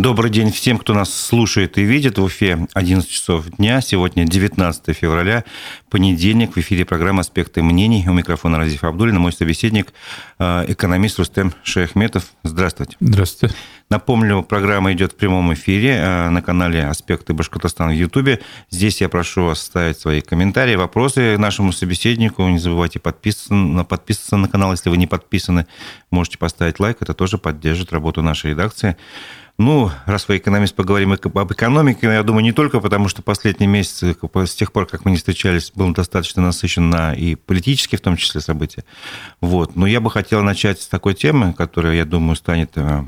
Добрый день всем, кто нас слушает и видит. В Уфе 11 часов дня. Сегодня 19 февраля, понедельник. В эфире программа «Аспекты мнений». У микрофона Разиф Абдулин, мой собеседник, э, экономист Рустем Шейхметов. Здравствуйте. Здравствуйте. Напомню, программа идет в прямом эфире э, на канале «Аспекты Башкортостана» в Ютубе. Здесь я прошу вас ставить свои комментарии, вопросы нашему собеседнику. Не забывайте подписываться, подписываться на канал, если вы не подписаны. Можете поставить лайк, это тоже поддержит работу нашей редакции. Ну, раз вы экономист, поговорим об экономике. Я думаю, не только потому, что последние месяцы, с тех пор, как мы не встречались, был достаточно насыщен на и политические, в том числе, события. Вот. Но я бы хотел начать с такой темы, которая, я думаю, станет э,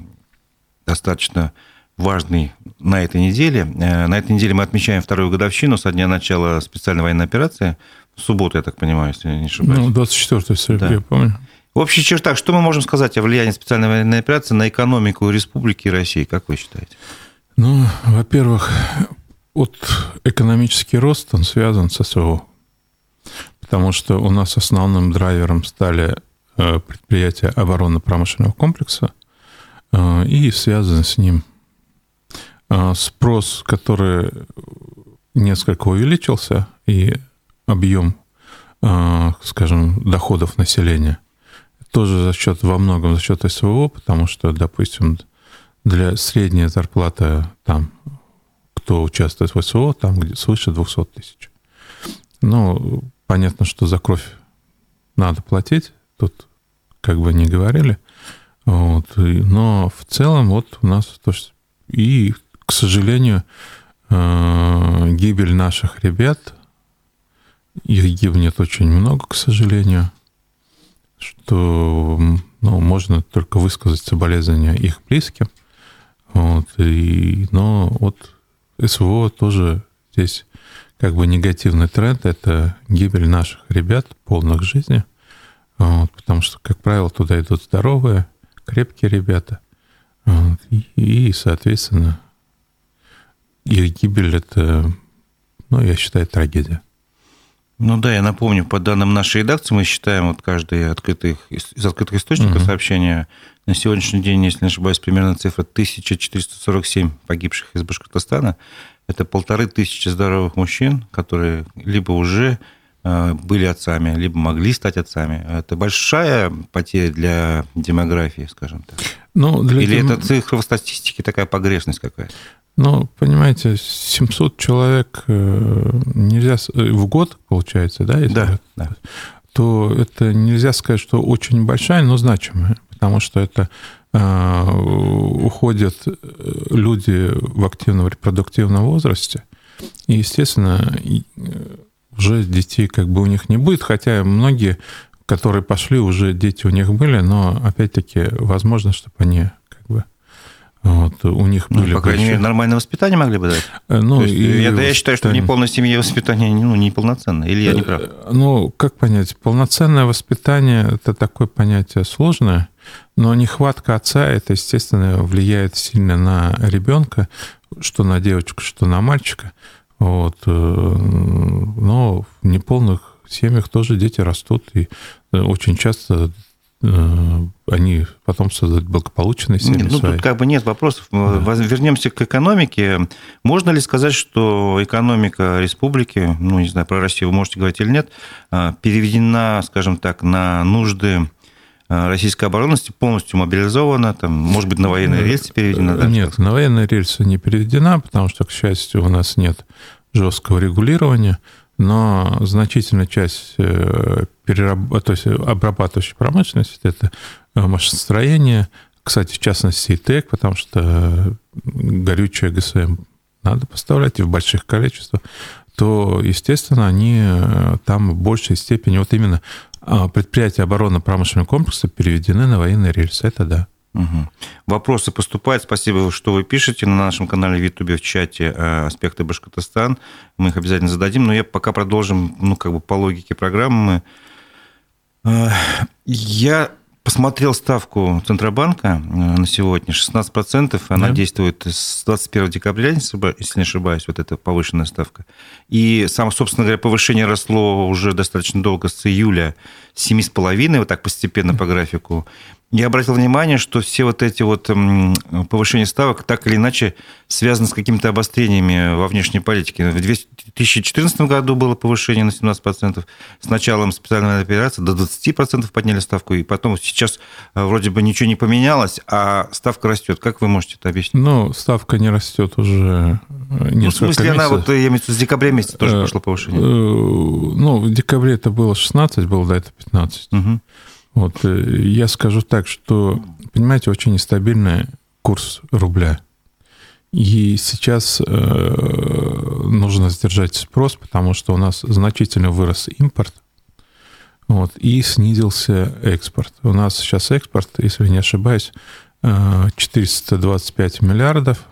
достаточно важной на этой неделе. Э, на этой неделе мы отмечаем вторую годовщину со дня начала специальной военной операции. В субботу, я так понимаю, если я не ошибаюсь. Ну, 24 сентября, да. я помню. В общих чертах, что мы можем сказать о влиянии специальной военной операции на экономику Республики России, как вы считаете? Ну, во-первых, вот экономический рост, он связан с СВО. Потому что у нас основным драйвером стали э, предприятия оборонно-промышленного комплекса э, и связан с ним э, спрос, который несколько увеличился, и объем, скажем, доходов населения – тоже за счет, во многом за счет СВО, потому что, допустим, для средней зарплаты там, кто участвует в СВО, там где свыше 200 тысяч. Ну, понятно, что за кровь надо платить, тут как бы не говорили. Вот, но в целом вот у нас то, что... И, к сожалению, э, гибель наших ребят, их гибнет очень много, к сожалению что ну, можно только высказать соболезнования их близким. Вот, и, но вот СВО тоже здесь как бы негативный тренд – это гибель наших ребят, полных жизни, вот, потому что, как правило, туда идут здоровые, крепкие ребята, вот, и, и, соответственно, их гибель – это, ну, я считаю, трагедия. Ну да, я напомню, по данным нашей редакции мы считаем вот каждый открытый, из открытых источников угу. сообщения на сегодняшний день, если не ошибаюсь, примерно цифра 1447 погибших из Башкортостана. Это полторы тысячи здоровых мужчин, которые либо уже были отцами, либо могли стать отцами. Это большая потеря для демографии, скажем так. Ну, для Или дем... это цифра в статистике такая погрешность какая-то? Ну, понимаете, 700 человек э, нельзя э, в год, получается, да? Если да, да. То это нельзя сказать, что очень большая, но значимая, потому что это э, уходят люди в активном репродуктивном возрасте, и, естественно, уже детей как бы у них не будет, хотя многие, которые пошли, уже дети у них были, но опять-таки возможно, чтобы они вот, у них ну, были... По крайней мере, нормальное воспитание могли бы дать. Э, ну, есть, и это, я считаю, что в неполной семье воспитание ну, неполноценное. Или я не прав? Э, ну, как понять? Полноценное воспитание – это такое понятие сложное, но нехватка отца – это, естественно, влияет сильно на ребенка, что на девочку, что на мальчика. Вот. Э, но в неполных семьях тоже дети растут, и очень часто Э, они потом создают благополучные семьи. Ну, свои. тут как бы нет вопросов. Да. Вернемся к экономике. Можно ли сказать, что экономика республики, ну, не знаю, про Россию вы можете говорить или нет, э, переведена, скажем так, на нужды э, российской оборонности полностью мобилизована, там, может быть, на военные рельсы переведена? Да? Нет, на военные рельсы не переведена, потому что, к счастью, у нас нет жесткого регулирования но значительная часть э, перераб... то есть обрабатывающей промышленности – это э, машиностроение, кстати, в частности, и ТЭК, потому что горючее ГСМ надо поставлять и в больших количествах, то, естественно, они э, там в большей степени, вот именно предприятия оборонно-промышленного комплекса переведены на военные рельсы, это да. Угу. Вопросы поступают. Спасибо, что вы пишете на нашем канале в Ютубе в чате э, «Аспекты Башкортостан». Мы их обязательно зададим. Но я пока продолжим, ну, как бы по логике программы. Э, я посмотрел ставку Центробанка э, на сегодня, 16%. Она да. действует с 21 декабря, если не ошибаюсь, вот эта повышенная ставка. И, сам, собственно говоря, повышение росло уже достаточно долго, с июля 7,5, вот так постепенно по графику. Я обратил внимание, что все вот эти вот повышения ставок так или иначе связаны с какими-то обострениями во внешней политике. В 2014 году было повышение на 17%, с началом специальной операции до 20% подняли ставку, и потом сейчас э, вроде бы ничего не поменялось, а ставка растет. Как вы можете это объяснить? Ну, ставка не растет уже несколько ну, В смысле, месяцев. она вот, я имею в виду, с декабря месяца тоже э, пошло повышение? Э, ну, в декабре это было 16, было до этого 15. Угу. Вот, э, я скажу так, что, понимаете, очень нестабильный курс рубля. И сейчас э, нужно сдержать спрос, потому что у нас значительно вырос импорт, вот, и снизился экспорт. У нас сейчас экспорт, если не ошибаюсь, 425 миллиардов.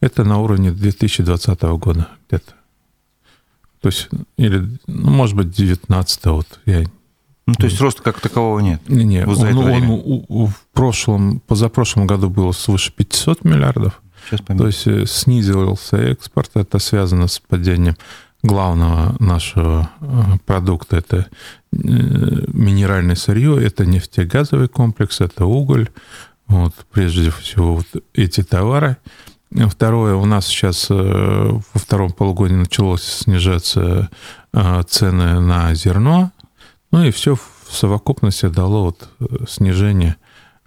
Это на уровне 2020 года где-то. То есть, или, ну, может быть, 19 вот, я ну, то есть роста как такового нет? Нет, вот он, он, он в прошлом, позапрошлом году было свыше 500 миллиардов. Сейчас То есть э, снизился экспорт, это связано с падением главного нашего э, продукта, это э, минеральное сырье, это нефтегазовый комплекс, это уголь, вот, прежде всего вот эти товары. Второе, у нас сейчас во втором полугодии началось снижаться цены на зерно, ну и все в совокупности дало вот э, снижение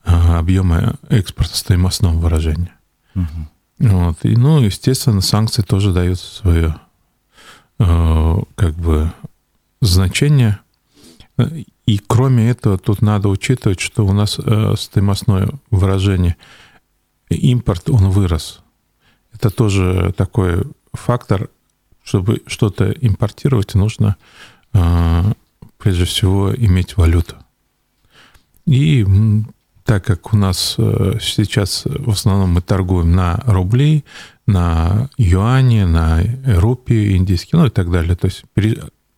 э, объема экспорта в стоимостном выражении. Угу. Вот. И, ну, естественно, санкции тоже дают свое э, как бы значение. И кроме этого, тут надо учитывать, что у нас стоимостное выражение импорт, он вырос. Это тоже такой фактор, чтобы что-то импортировать, нужно прежде всего иметь валюту. И так как у нас э, сейчас в основном мы торгуем на рубли, на юани, на рупии индийские, ну и так далее. То есть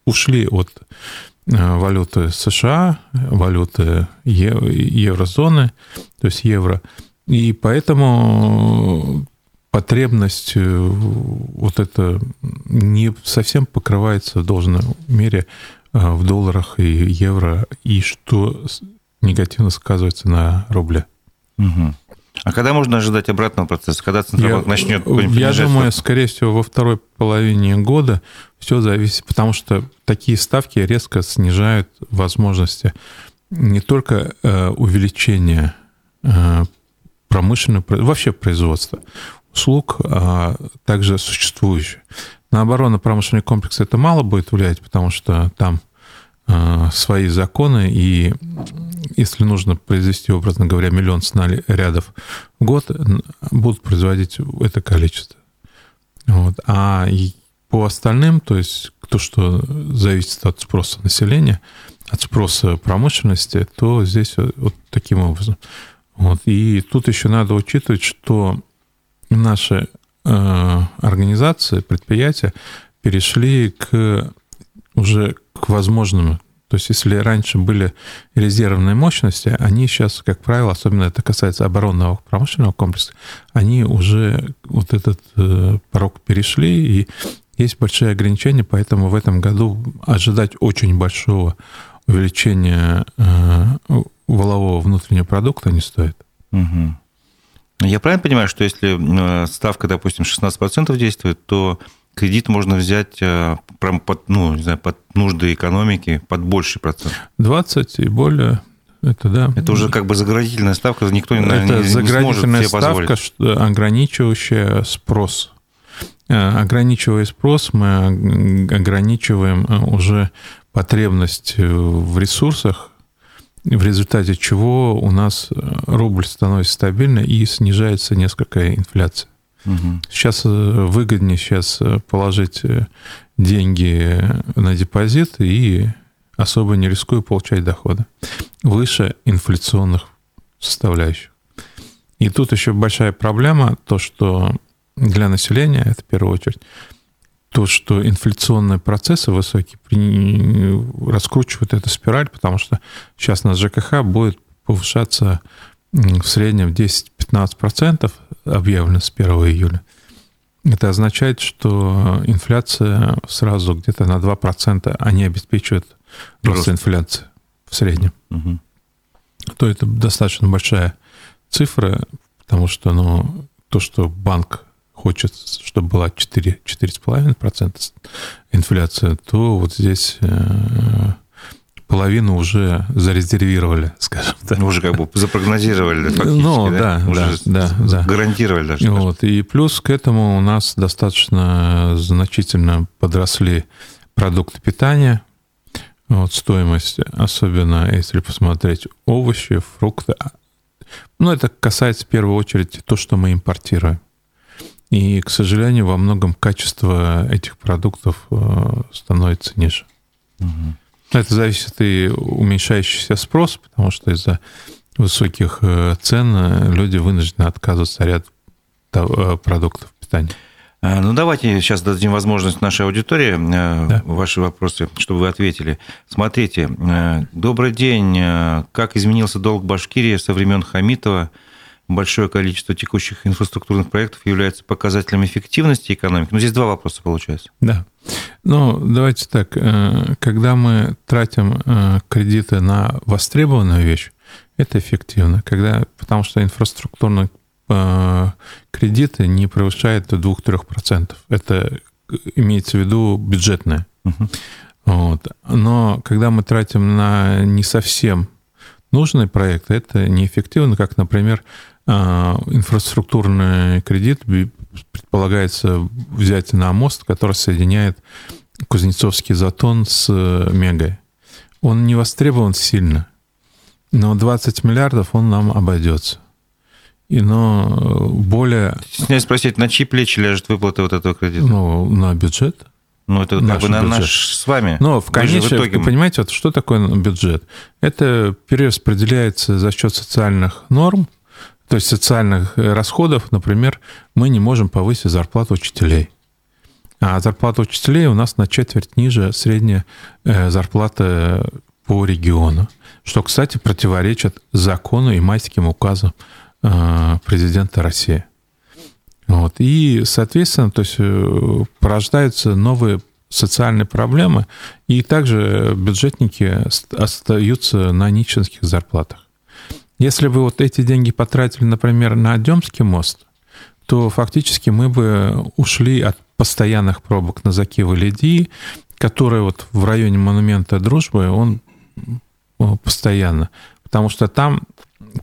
ушли от э, валюты США, валюты еврозоны, то есть евро. И поэтому потребность вот это не совсем покрывается в должной мере в долларах и евро, и что негативно сказывается на рубле. Угу. А когда можно ожидать обратного процесса? Когда Центробанк я, начнет Я думаю, скорее всего, во второй половине года все зависит, потому что такие ставки резко снижают возможности не только э, увеличения э, промышленного, вообще производства услуг, а также существующих. На оборонно-промышленный комплекс это мало будет влиять, потому что там э, свои законы, и если нужно произвести, образно говоря, миллион снарядов в год, будут производить это количество. Вот. А по остальным, то есть то, что зависит от спроса населения, от спроса промышленности, то здесь вот таким образом. Вот. И тут еще надо учитывать, что наши организации, предприятия перешли к уже к возможному. То есть, если раньше были резервные мощности, они сейчас, как правило, особенно это касается оборонного промышленного комплекса, они уже вот этот э, порог перешли, и есть большие ограничения, поэтому в этом году ожидать очень большого увеличения э, волового внутреннего продукта не стоит. Угу. Я правильно понимаю, что если э, ставка, допустим, 16% действует, то кредит можно взять э, прям под, ну, не знаю, под нужды экономики под больший процент? 20 и более. Это да. Это уже как бы заградительная ставка, никто, наверное, Это не, заградительная не сможет себе ставка, позволить. ограничивающая спрос. Э, ограничивая спрос, мы ограничиваем уже потребность в ресурсах в результате чего у нас э, рубль становится стабильным и снижается несколько инфляция. Угу. Сейчас э, выгоднее сейчас э, положить деньги на депозит и особо не рискуя получать доходы выше инфляционных составляющих. И тут еще большая проблема, то, что для населения, это в первую очередь, то, что инфляционные процессы высокие раскручивают эту спираль, потому что сейчас на ЖКХ будет повышаться в среднем 10-15% объявлено с 1 июля. Это означает, что инфляция сразу где-то на 2% они обеспечивают рост инфляции в среднем. Угу. то это достаточно большая цифра, потому что ну, то, что банк хочет, чтобы была 4-4,5% инфляция, то вот здесь э, половину уже зарезервировали, скажем так. Ну, уже как бы запрогнозировали фактически, ну, да? Да, уже да, да. Гарантировали даже. Вот. И плюс к этому у нас достаточно значительно подросли продукты питания, вот стоимость, особенно если посмотреть овощи, фрукты. Ну, это касается в первую очередь то, что мы импортируем. И, к сожалению, во многом качество этих продуктов э, становится ниже. Угу. Это зависит и уменьшающийся спрос, потому что из-за высоких э, цен э, люди вынуждены отказываться от ряда продуктов питания. А, ну, давайте сейчас дадим возможность нашей аудитории да. ваши вопросы, чтобы вы ответили. Смотрите, добрый день. Как изменился долг Башкирии со времен Хамитова? Большое количество текущих инфраструктурных проектов является показателем эффективности экономики? Ну, здесь два вопроса получается. Да. Ну, давайте так. Э, когда мы тратим э, кредиты на востребованную вещь, это эффективно. Когда, потому что инфраструктурные э, кредиты не превышают 2-3%. Это имеется в виду бюджетные. Угу. Вот. Но когда мы тратим на не совсем нужные проекты, это неэффективно, как, например, инфраструктурный кредит предполагается взять на мост, который соединяет Кузнецовский затон с э, Мегой. Он не востребован сильно, но 20 миллиардов он нам обойдется. И, но э, более... Стесняюсь спросить, на чьи плечи лежит выплата вот этого кредита? Ну, на бюджет. Ну, это как бы на бюджет. наш с вами. Но в конечном, итоге... понимаете, вот что такое бюджет? Это перераспределяется за счет социальных норм, то есть социальных э, расходов, например, мы не можем повысить зарплату учителей. А зарплата учителей у нас на четверть ниже средняя э, зарплата по региону. Что, кстати, противоречит закону и майским указам э, президента России. Вот. И, соответственно, то есть порождаются новые социальные проблемы, и также бюджетники остаются на нищенских зарплатах. Если бы вот эти деньги потратили, например, на Демский мост, то фактически мы бы ушли от постоянных пробок на Закива-Леди, которые вот в районе монумента Дружбы, он постоянно. Потому что там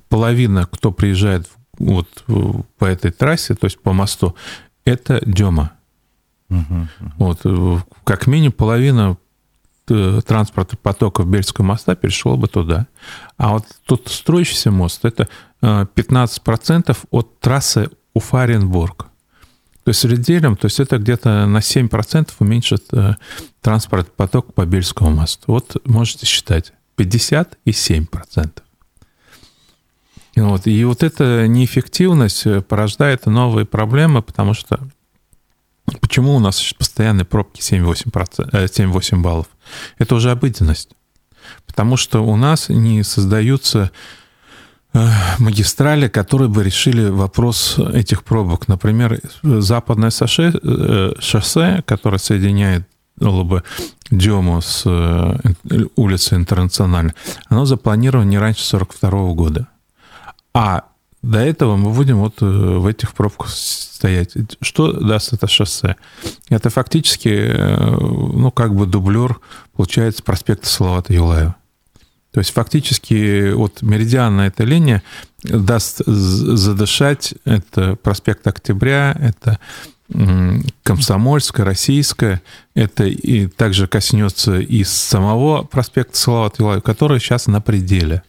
половина, кто приезжает вот по этой трассе, то есть по мосту, это Дема. Угу, угу. Вот, как минимум половина Э, транспорта потока Бельского моста перешел бы туда. А вот тут строящийся мост – это 15% э, от трассы Уфа-Оренбург. То есть среднем, то есть это где-то на 7% уменьшит э, транспорт поток по Бельскому мосту. Вот можете считать, 50 и 7%. Вот. И вот эта неэффективность порождает новые проблемы, потому что Почему у нас постоянные пробки 7-8, э, баллов? Это уже обыденность. Потому что у нас не создаются э, магистрали, которые бы решили вопрос этих пробок. Например, западное шоссе, э, шоссе которое соединяет бы Дему с улицей Интернациональной, оно запланировано не раньше 1942 года. А до этого мы будем вот в этих пробках стоять. Что даст это шоссе? Это фактически, э, ну, как бы дублер, получается, проспекта Салавата Юлаева. То есть фактически вот меридианная эта линия даст задышать, это проспект Октября, это Комсомольская, Российская, это и также коснется и самого проспекта Салавата Юлаева, который сейчас на пределе.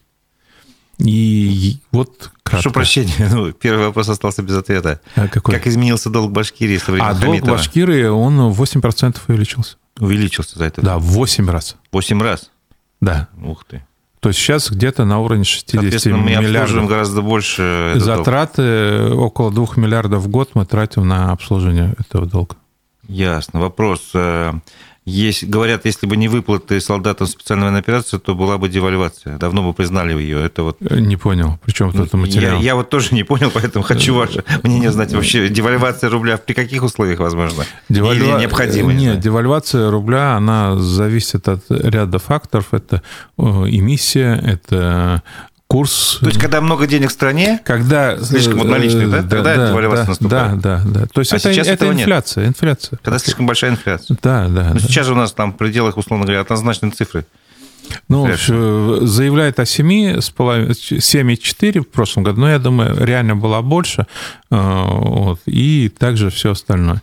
И вот Прошу прощения, ну, первый вопрос остался без ответа. А какой? Как изменился долг Башкирии со времен А долг Башкирии, он 8% увеличился. Увеличился за это? Да, в 8 раз. 8 раз? Да. Ух ты. То есть сейчас где-то на уровне 60 мы миллиардов. гораздо больше. Затраты долг. около 2 миллиардов в год мы тратим на обслуживание этого долга. Ясно. Вопрос. Э, есть, говорят, если бы не выплаты солдатам специальной военной операции, то была бы девальвация. Давно бы признали ее. Это вот... Э, не понял. Причем тут это материал? Я, я вот тоже не понял, поэтому хочу ваше мнение знать. Вообще, девальвация рубля при каких условиях возможно? Девальва... Или необходимо? Нет, не девальвация рубля, она зависит от ряда факторов. Это эмиссия, это курс... То есть, когда много денег в стране, когда, слишком вот наличные, да? Тогда да, девальвация да, наступает. Да, да, да. То есть А это, сейчас это этого нет. инфляция, инфляция. когда слишком большая инфляция. Да, да. Ну, да. сейчас же у нас там в пределах, условно говоря, однозначные цифры. Ну, Инфляция. э, заявляет о 7,5 7,4 в прошлом году, но я думаю, реально была больше. э, Вот, и также все остальное.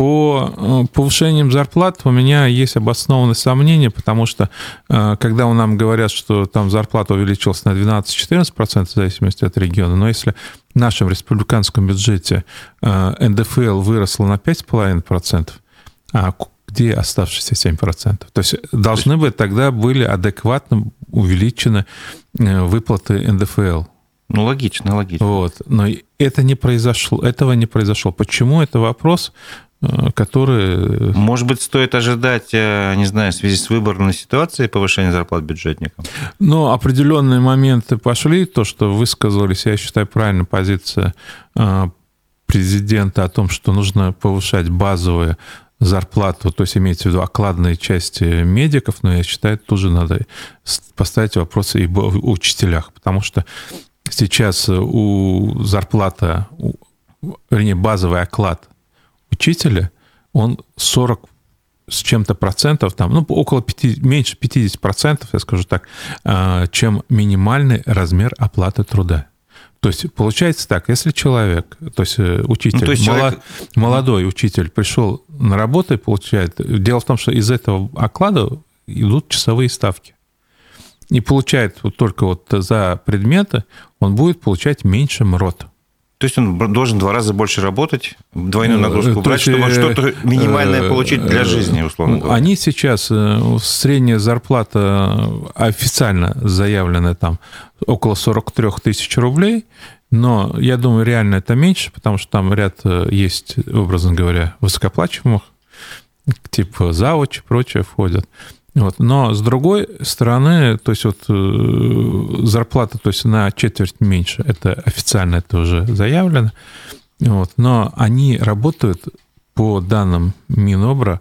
По э, повышениям зарплат у меня есть обоснованные сомнения, потому что э, когда у нам говорят, что там зарплата увеличилась на 12-14% в зависимости от региона, но если в нашем республиканском бюджете э, НДФЛ выросла на 5,5%, а где оставшиеся 7%? То есть должны быть тогда были адекватно увеличены выплаты НДФЛ. Ну, логично, логично. Вот. Но это не произошло. Этого не произошло. Почему? Это вопрос, э, который... Может быть, стоит ожидать, э, не знаю, в связи с выборной ситуацией повышения зарплат бюджетникам? Но определенные моменты пошли. То, что высказались, я считаю, правильная позиция э, президента о том, что нужно повышать базовые зарплату, то есть имеется в виду окладные части медиков, но я считаю, тоже надо поставить вопросы и об учителях, потому что сейчас у зарплата, вернее, базовый оклад учителя, он 40 с чем-то процентов, там, ну, около 5, меньше 50 процентов, я скажу так, а, чем минимальный размер оплаты труда. То есть получается так, если человек, то есть э, учитель, Ну, то есть мало- человек- молодой учитель пришел на работу и получает... Дело в том, что из этого оклада идут часовые ставки. И получает вот только вот за предметы, он будет получать меньше МРОТ. То есть он должен два раза больше работать, двойную Ну, нагрузку то брать, есть, чтобы что-то минимальное э, получить для э, жизни, условно говоря. Они сейчас, э, средняя зарплата официально заявленная там около 43 тысяч рублей, но я думаю, реально это меньше, потому что там ряд есть, образно говоря, высокоплачиваемых, типа завуч и прочее входят. Вот. Но с другой стороны, то есть вот э, зарплата, то есть на четверть меньше, это официально это уже заявлено, вот. но они работают по данным Минобра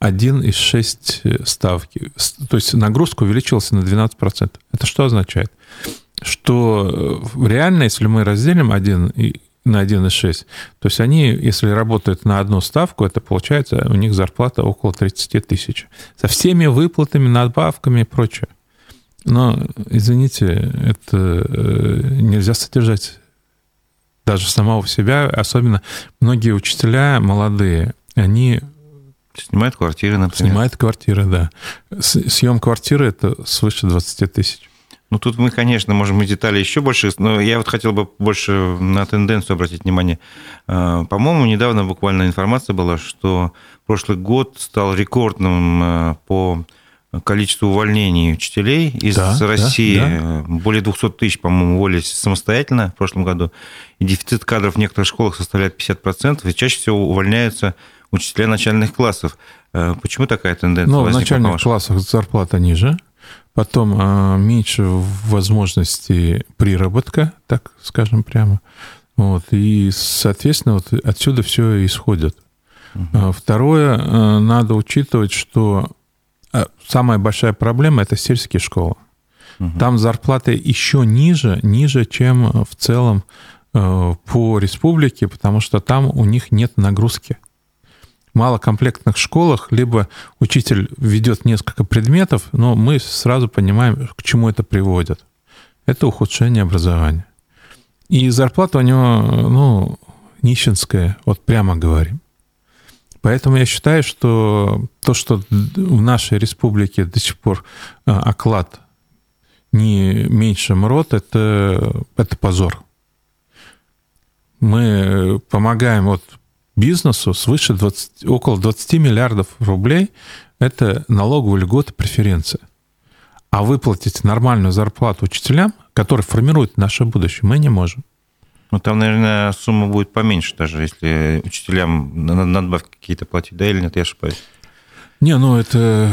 1,6 ставки. С- То есть нагрузка увеличилась на 12%. Это что означает? Что э, реально, если мы разделим 1 и на 1,6, то есть они, если работают на одну ставку, это получается у них зарплата около 30 тысяч. Со всеми выплатами, надбавками и прочее. Но, извините, это э, нельзя содержать даже самого себя, особенно многие учителя молодые, они Снимают квартиры, например. снимают квартиры, да. Съем квартиры это свыше 20 тысяч. Ну, тут мы, конечно, можем и детали еще больше, но я вот хотел бы больше на тенденцию обратить внимание. Э, По-моему, недавно буквально информация была, что прошлый год стал рекордным э, по количеству увольнений учителей из Да, да, России. да. Э, Более 200 тысяч, по-моему, уволились самостоятельно в прошлом году. И дефицит кадров в некоторых школах составляет 50%, и чаще всего увольняются учителя начальных классов. Э, Почему такая тенденция? Но в начальных классах зарплата ниже, потом а, меньше возможностей приработка, так скажем прямо. Вот, и, соответственно, вот отсюда все исходит. А, Второе, а, надо учитывать, что самая большая проблема – это сельские школы. Там зарплаты еще ниже, ниже, чем в целом по республике, потому что там у них нет нагрузки. В малокомплектных школах либо учитель ведет несколько предметов, но мы сразу понимаем, к чему это приводит. Это ухудшение образования. И зарплата у него, ну, нищенская, вот прямо говорим. Поэтому я считаю, что то, что в нашей республике до сих пор э, оклад не меньше МРОТ, это, это позор. Мы помогаем вот бизнесу свыше 20, около 20 миллиардов рублей. Это налоговая льгота, преференция. А выплатить нормальную зарплату учителям, которые формируют наше будущее, мы не можем. Ну, там, наверное, сумма будет поменьше даже, если учителям на- на- надбавки какие-то платить, да или нет, я ошибаюсь? Не, ну это...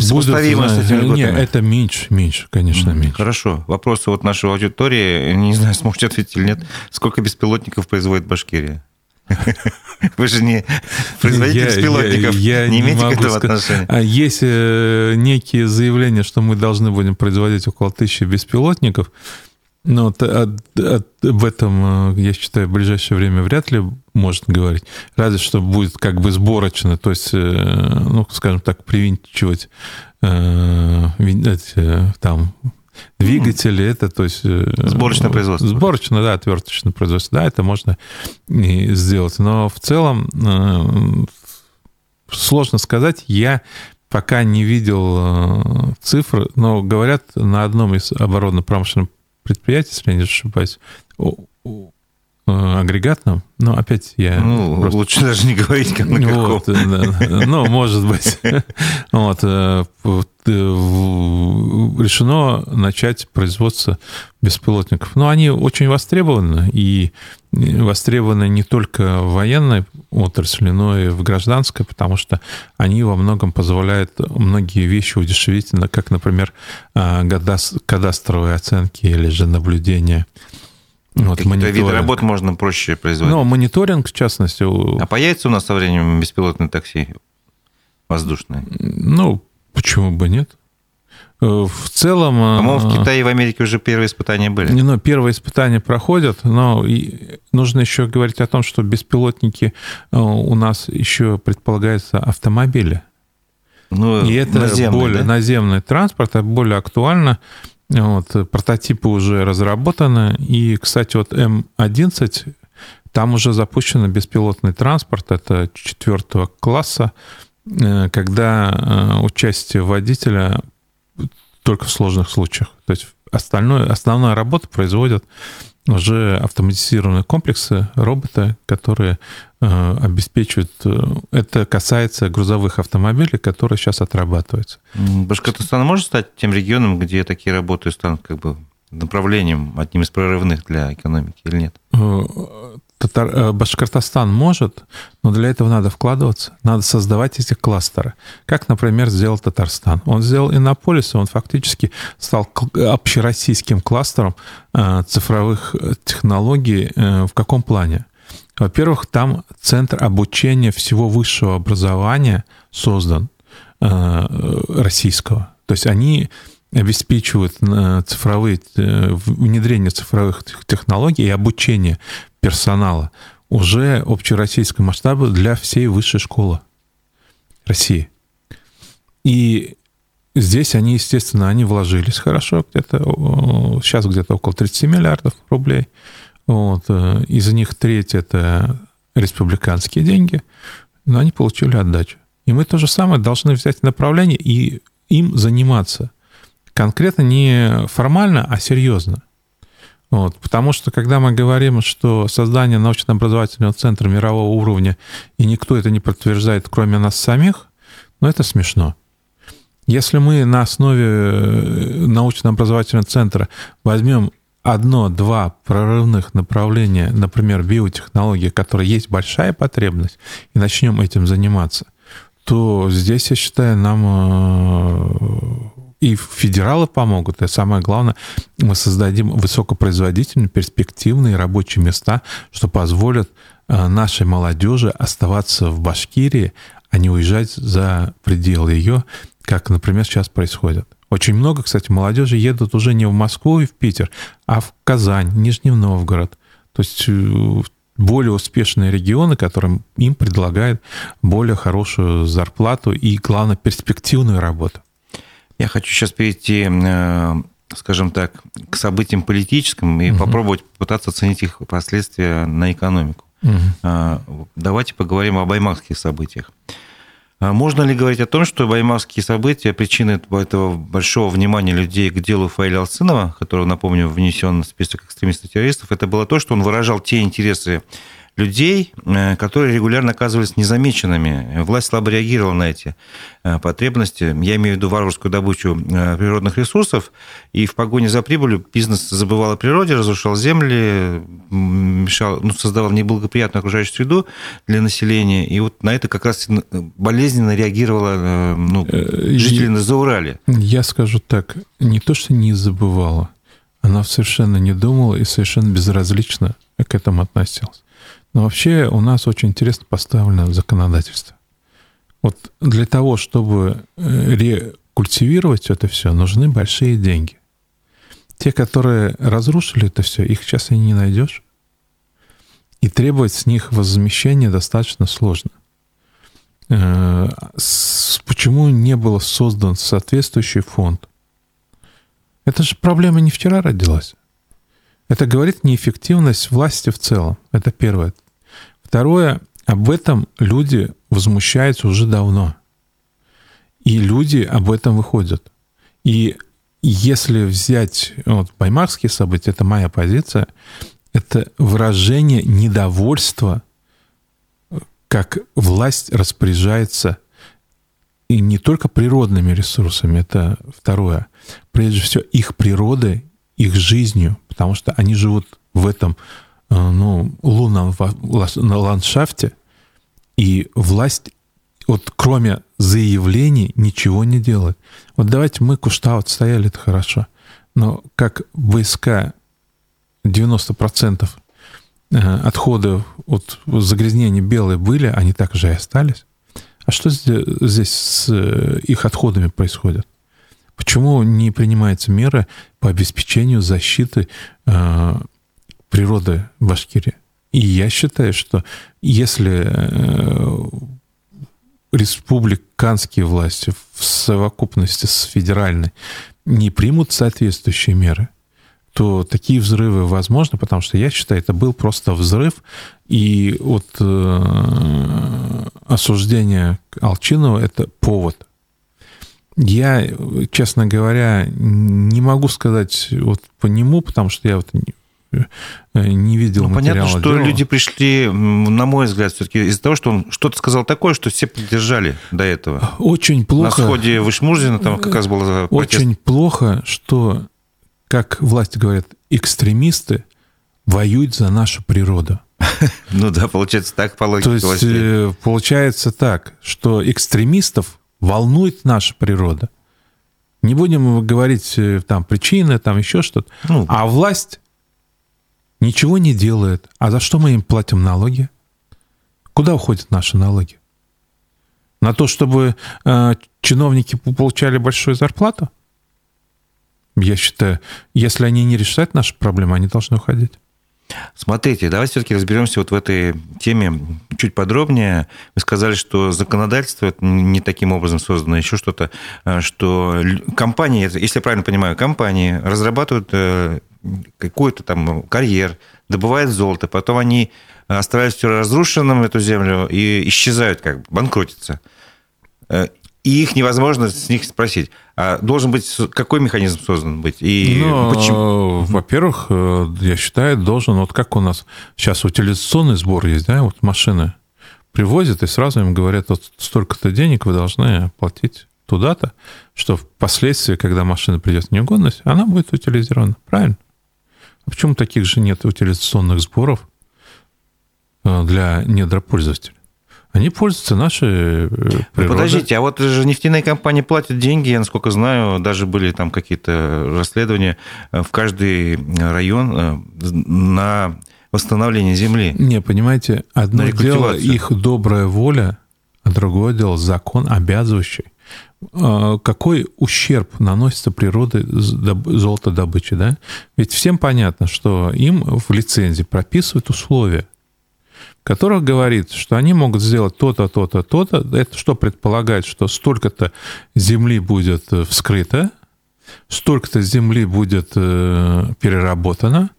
Сопоставимо с этими Не, это меньше, меньше, конечно, меньше. Хорошо. Вопросы от нашей аудитории, не знаю, сможете ответить или нет. Сколько беспилотников производит Башкирия? Вы же не производитель беспилотников, я- я не имеете к этому сказать. отношения. А Есть э, некие заявления, что мы должны будем производить около тысячи беспилотников. Ну, от, от, от, об этом, я считаю, в ближайшее время вряд ли можно говорить. Разве что будет как бы сборочно, то есть, ну, скажем так, привинчивать э, там двигатели, это, то есть... Сборочное производство. Сборочное, да, отверточное производство. Да, это можно и сделать. Но в целом сложно сказать. Я пока не видел цифр, но говорят, на одном из оборонно-промышленных предприятий, если я не ошибаюсь, агрегатном, но опять я... Ну, просто... лучше даже не говорить, как на каком. Вот, да, ну, может быть. Вот, решено начать производство беспилотников. Но они очень востребованы, и востребованы не только в военной отрасли, но и в гражданской, потому что они во многом позволяют многие вещи удешевить, как, например, кадастровые оценки или же наблюдения. Вот, Какие-то виды работ можно проще производить. Ну, мониторинг, в частности. А появится у нас со временем беспилотные такси воздушные? Ну, почему бы нет? Э, в целом... По-моему, в Китае и в Америке уже первые испытания были. Не, ну, первые испытания проходят, но нужно еще говорить о том, что беспилотники э, у нас еще предполагаются автомобили. Ну, и это наземный, более да? наземный транспорт, это более актуально. Вот, прототипы уже разработаны. И, кстати, вот М11, там уже запущен беспилотный транспорт, это четвертого класса, э, когда э, участие водителя только в сложных случаях. То есть остальное, основная работа производят уже автоматизированные комплексы, роботы, которые э, обеспечивают... Э, это касается грузовых автомобилей, которые сейчас отрабатываются. Башкортостан может стать тем регионом, где такие работы станут как бы направлением, одним из прорывных для экономики или нет? Татар... Э, Башкортостан может, но для этого надо вкладываться, надо создавать эти кластеры. Как, например, сделал Татарстан. Он сделал Иннополис, он фактически стал общероссийским кластером э, цифровых э, технологий. В каком плане? Во-первых, там центр обучения всего высшего образования создан российского. То есть они обеспечивают цифровые, внедрение цифровых технологий и обучение персонала уже общероссийского масштаба для всей высшей школы России. И здесь они, естественно, они вложились хорошо, где-то сейчас где-то около 30 миллиардов рублей. Вот. Э, из них треть это республиканские деньги, но они получили отдачу. И мы то же самое должны взять направление и им заниматься. Конкретно не формально, а серьезно. Вот, потому что, когда мы говорим, что создание научно-образовательного центра мирового уровня, и никто это не подтверждает, кроме нас самих, ну, это смешно. Если мы на основе э, научно-образовательного центра возьмем одно-два прорывных направления, например, биотехнологии, которые есть большая потребность, и начнем этим заниматься, то здесь, я считаю, нам э, и федералы помогут, и самое главное, мы создадим высокопроизводительные, перспективные рабочие места, что позволит э, нашей молодежи оставаться в Башкирии, а не уезжать за пределы ее, как, например, сейчас происходит. Очень много, кстати, молодежи едут уже не в Москву и в Питер, а в Казань, Нижний Новгород. То есть э, более успешные регионы, которым им предлагают более хорошую зарплату и, главное, перспективную работу. Я хочу сейчас перейти, э, скажем так, к событиям политическим и угу. попробовать попытаться оценить их последствия на экономику. Угу. Давайте поговорим об баймакских событиях. А можно ли говорить о том, что баймакские события причины этого большого внимания людей к делу Фаиля Алцинова, который, напомню, внесен в список экстремистов-террористов, это было то, что он выражал те интересы людей, э, которые регулярно оказывались незамеченными. Власть слабо реагировала на эти э, потребности. Я имею в виду варварскую добычу э, природных ресурсов. И в погоне за прибылью бизнес забывал о природе, разрушал земли, мешал, ну, создавал неблагоприятную окружающую среду для населения. И вот на это как раз болезненно реагировала ну, жители на Заурале. Я скажу так, не то, что не забывала, она совершенно не думала и совершенно безразлично к этому относилась. Но вообще у нас очень интересно поставлено законодательство. Вот для того, чтобы э, рекультивировать это все, нужны большие деньги. те, которые разрушили это все, их сейчас и не найдешь. И требовать с них возмещения достаточно сложно. Э, почему не был создан соответствующий фонд? Это же проблема не вчера родилась. Это говорит неэффективность власти в целом. Это первое. Второе, об этом люди возмущаются уже давно. И люди об этом выходят. И если взять вот, баймарские события, это моя позиция, это выражение недовольства, как власть распоряжается и не только природными ресурсами, это второе, прежде всего их природой, их жизнью, потому что они живут в этом э, ну, лунном ландшафте, и власть вот кроме заявлений ничего не делает. Вот давайте мы Куштаут стояли, это хорошо. Но как войска 90% э, отходов от загрязнения белые были, они так же и остались. А что здесь с э, их отходами происходит? Почему не принимаются меры по обеспечению защиты природы Башкирии? И я считаю, что если э, республиканские власти в совокупности с федеральной не примут соответствующие меры, то такие взрывы возможны, потому что я считаю, это был просто взрыв, и вот э, осуждение Алчинова это повод. Я, честно говоря, не могу сказать вот по нему, потому что я вот не видел ну, Понятно, что дела. люди пришли, на мой взгляд, все-таки из-за того, что он что-то сказал такое, что все поддержали до этого. Очень плохо. На сходе Вышмурзина там как раз было протест. Очень плохо, что, как власти говорят, экстремисты воюют за нашу природу. Ну да, получается так по логике То есть э, получается так, что экстремистов волнует наша природа. Не будем говорить э, там причины, там еще что-то. Ну, а власть ничего не делает. А за что мы им платим налоги? Куда уходят наши налоги? На то, чтобы э, чиновники получали большую зарплату? Я считаю, если они не решают наши проблемы, они должны уходить. Смотрите, давайте все-таки разберемся вот в этой теме чуть подробнее. Вы сказали, что законодательство не таким образом создано, еще что-то, э, что компании, если я правильно понимаю, компании разрабатывают э, какой-то там карьер, добывают золото, потом они оставляют все разрушенным, эту землю, и исчезают, как банкротятся. Э, и их невозможно с них спросить. А должен быть какой механизм создан быть? И ну, почему? Во-первых, э, я считаю, должен, вот как у нас сейчас утилизационный сбор есть, да, вот машины привозят, и сразу им говорят, вот столько-то денег вы должны платить туда-то, что впоследствии, когда машина придет в негодность, она будет утилизирована. Правильно? А почему таких же нет утилизационных сборов э, для недропользователей? Они пользуются нашей э, природой. Ну, подождите, а вот же нефтяные компании платят деньги, я насколько знаю, даже были там какие-то расследования э, в каждый район на восстановление земли. Не, понимаете, одно дело их добрая воля, а другое дело закон, обязывающий какой ущерб наносится природе золотодобычи, да? Ведь всем понятно, что им в лицензии прописывают условия, в которых говорит, что они могут сделать то-то, то-то, то-то. Это что предполагает, что столько-то земли будет э, вскрыто, столько-то земли будет э, переработано,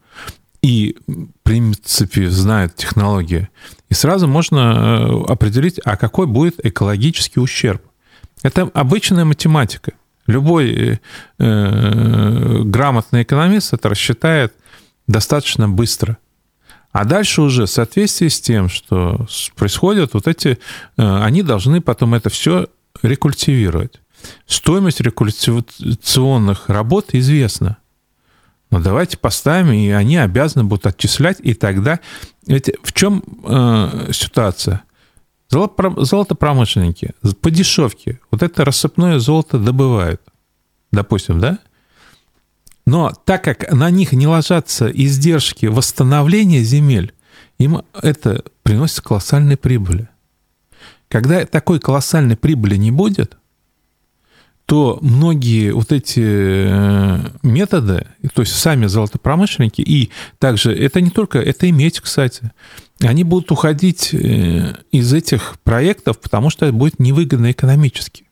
и, в принципе, знают технологии. И сразу можно э, определить, а какой будет экологический ущерб. Это обычная математика. Любой э, э, грамотный экономист это рассчитает достаточно быстро. А дальше уже в соответствии с тем, что происходит, вот эти, э, они должны потом это все рекультивировать. Стоимость рекультивационных работ известна. Но давайте поставим, и они обязаны будут отчислять, и тогда... Ведь в чем э, ситуация? Золотопромышленники по дешевке вот это рассыпное золото добывают, допустим, да? Но так как на них не ложатся издержки восстановления земель, им это приносит колоссальные прибыли. Когда такой колоссальной прибыли не будет, то многие вот эти э, методы, то есть сами золотопромышленники, и также это не только, это и медь, кстати, они будут уходить э, из этих проектов, потому что это будет невыгодно экономически.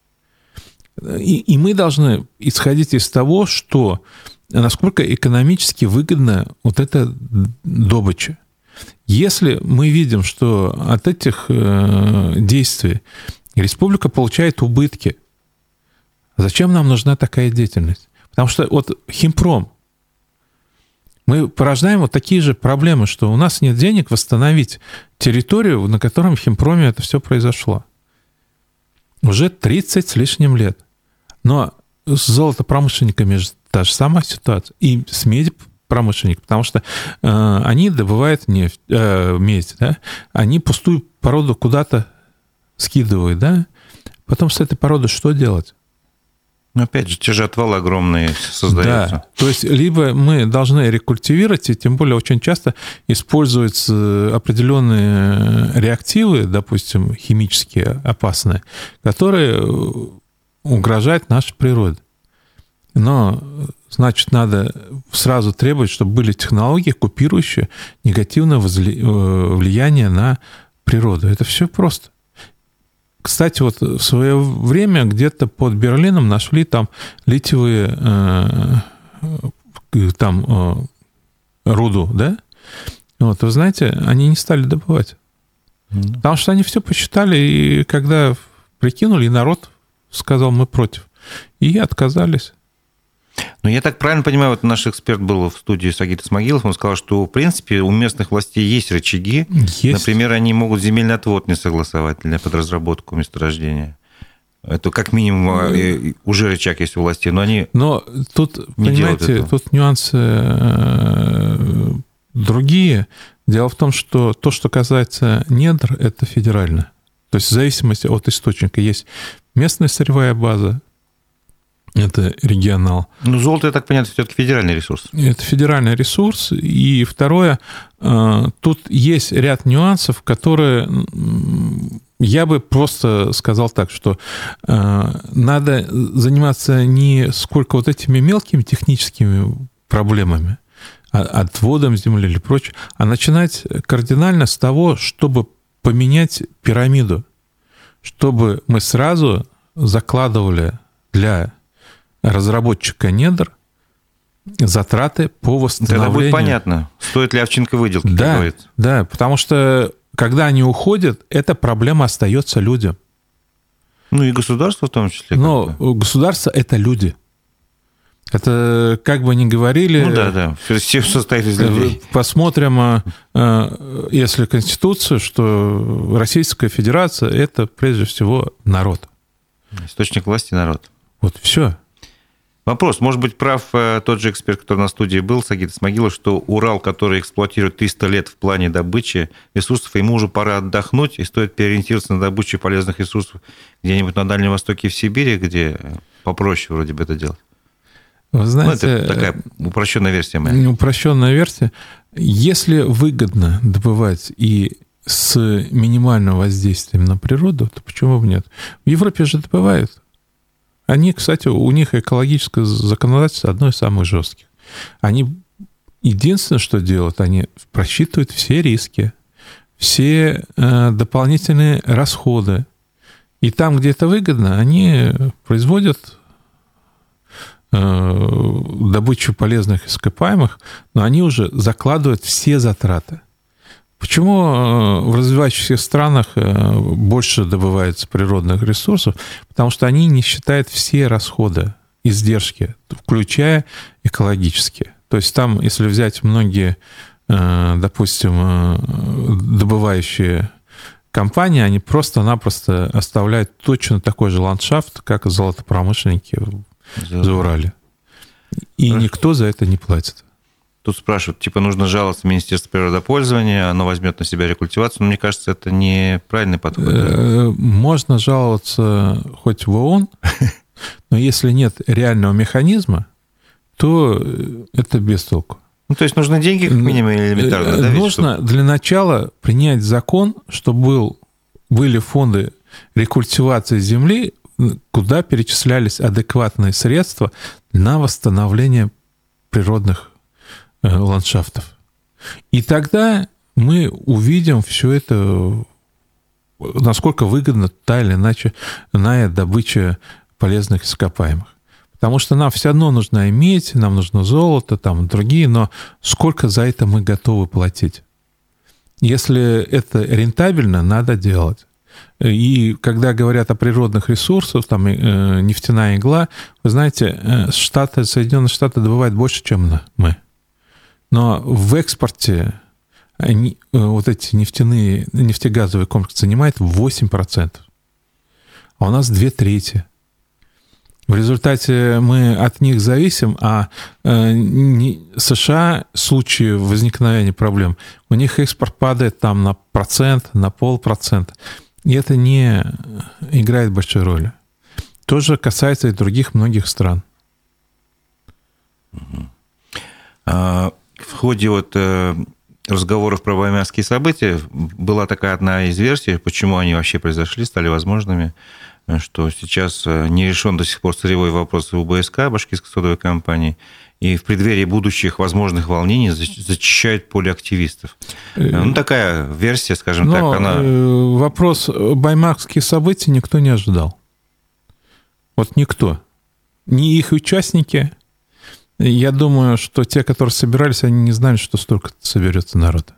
И, и мы должны исходить из того, что насколько экономически выгодна вот эта добыча. Если мы видим, что от этих э, действий республика получает убытки, зачем нам нужна такая деятельность? Потому что вот химпром, мы порождаем вот такие же проблемы, что у нас нет денег восстановить территорию, на котором в химпроме это все произошло. Уже 30 с лишним лет. Но с золотопромышленниками же та же самая ситуация. И с медь промышленник, потому что э, они добывают нефть, э, медь, да, они пустую породу куда-то скидывают, да, потом с этой породой что делать? Ну, опять же, те же отвалы огромные создаются. Да. То есть, либо мы должны рекультивировать, и тем более очень часто используются определенные реактивы, допустим, химические опасные, которые угрожают нашей природе. Но, значит, надо сразу требовать, чтобы были технологии, купирующие негативное э, влияние на природу. Это все просто. Кстати, вот в свое время где-то под Берлином нашли там литиевые э, э, там руду, да? Вот, вы знаете, они не стали добывать. Mm-hmm. Потому что они все посчитали, и когда прикинули, и народ сказал, мы против. И отказались. Ну, я так правильно понимаю, вот наш эксперт был в студии Сагит Исмагилов, он сказал, что, в принципе, у местных властей есть рычаги. Есть. Например, они могут земельный отвод не согласовать для подразработку месторождения. Это как минимум а, уже рычаг есть у властей, но они Но тут, не понимаете, тут нюансы э, другие. Дело в том, что то, что касается недр, это федерально. То есть в зависимости от источника есть местная сырьевая база, это регионал. Ну, золото, я так понимаю, все-таки федеральный ресурс. Это федеральный ресурс. И второе, э, тут есть ряд нюансов, которые я бы просто сказал так, что э, надо заниматься не сколько вот этими мелкими техническими проблемами, а, отводом земли или прочее, а начинать кардинально с того, чтобы поменять пирамиду, чтобы мы сразу закладывали для разработчика недр затраты по восстановлению. Тогда будет понятно, стоит ли овчинка выделки, да, Да, потому что когда они уходят, эта проблема остается людям. Ну и государство в том числе. Но государство – это люди. Это, как бы ни говорили... Ну да, да, все состоит из людей. Посмотрим, а, а, если Конституцию, что Российская Федерация – это прежде всего народ. Источник власти – народ. Вот все. Вопрос. Может быть, прав э, тот же эксперт, который на студии был, Сагит Исмагилов, что Урал, который эксплуатирует 300 лет в плане добычи ресурсов, ему уже пора отдохнуть, и стоит переориентироваться на добычу полезных ресурсов где-нибудь на Дальнем Востоке в Сибири, где попроще вроде бы это делать. Вы знаете, ну, это такая упрощенная версия моя. Упрощенная версия. Если выгодно добывать и с минимальным воздействием на природу, то почему бы нет? В Европе же добывают. Они, кстати, у них экологическое законодательство одно из самых жестких. Они единственное, что делают, они просчитывают все риски, все э, дополнительные расходы. И там, где это выгодно, они производят э, добычу полезных ископаемых, но они уже закладывают все затраты. Почему э, в развивающихся странах э, больше добывается природных ресурсов? Потому что они не считают все расходы, издержки, включая экологические. То есть там, если взять многие, э, допустим, добывающие компании, они просто-напросто оставляют точно такой же ландшафт, как золотопромышленники в Заурале. И Хорошо. никто за это не платит. Тут спрашивают, типа, нужно жаловаться в Министерство природопользования, оно возьмет на себя рекультивацию. Но мне кажется, это неправильный подход. Э, можно жаловаться хоть в ООН, но если нет реального механизма, то это без толку. Ну, то есть нужны деньги, как минимум, элементарно, да? Нужно чтобы... для начала принять закон, чтобы был, были фонды рекультивации земли куда перечислялись адекватные средства на восстановление природных ландшафтов. И тогда мы увидим все это, насколько выгодна та или иначе иная добыча полезных ископаемых. Потому что нам все равно нужно иметь, нам нужно золото, там другие, но сколько за это мы готовы платить? Если это рентабельно, надо делать. И когда говорят о природных ресурсах, там э, нефтяная игла, вы знаете, э, Штаты, Соединенные Штаты добывают больше, чем мы. Но в экспорте они, э, вот эти нефтяные, нефтегазовые комплексы занимают 8%, а у нас две трети. В результате мы от них зависим, а США в случае возникновения проблем, у них экспорт падает там на процент, на полпроцента. И это не играет большой роли. Тоже касается и других многих стран. А в ходе вот э, разговоров про баймакские события была такая одна из версий, почему они вообще произошли, стали возможными, что сейчас э, не решен до сих пор сырьевой вопрос у БСК, Башкирской содовой компании, и в преддверии будущих возможных волнений зачищают поле активистов. Э, ну, такая версия, скажем Но так, она... Э, вопрос баймакские события никто не ожидал. Вот никто. Ни их участники. Я думаю, что те, которые собирались, они не знали, что столько соберется народа.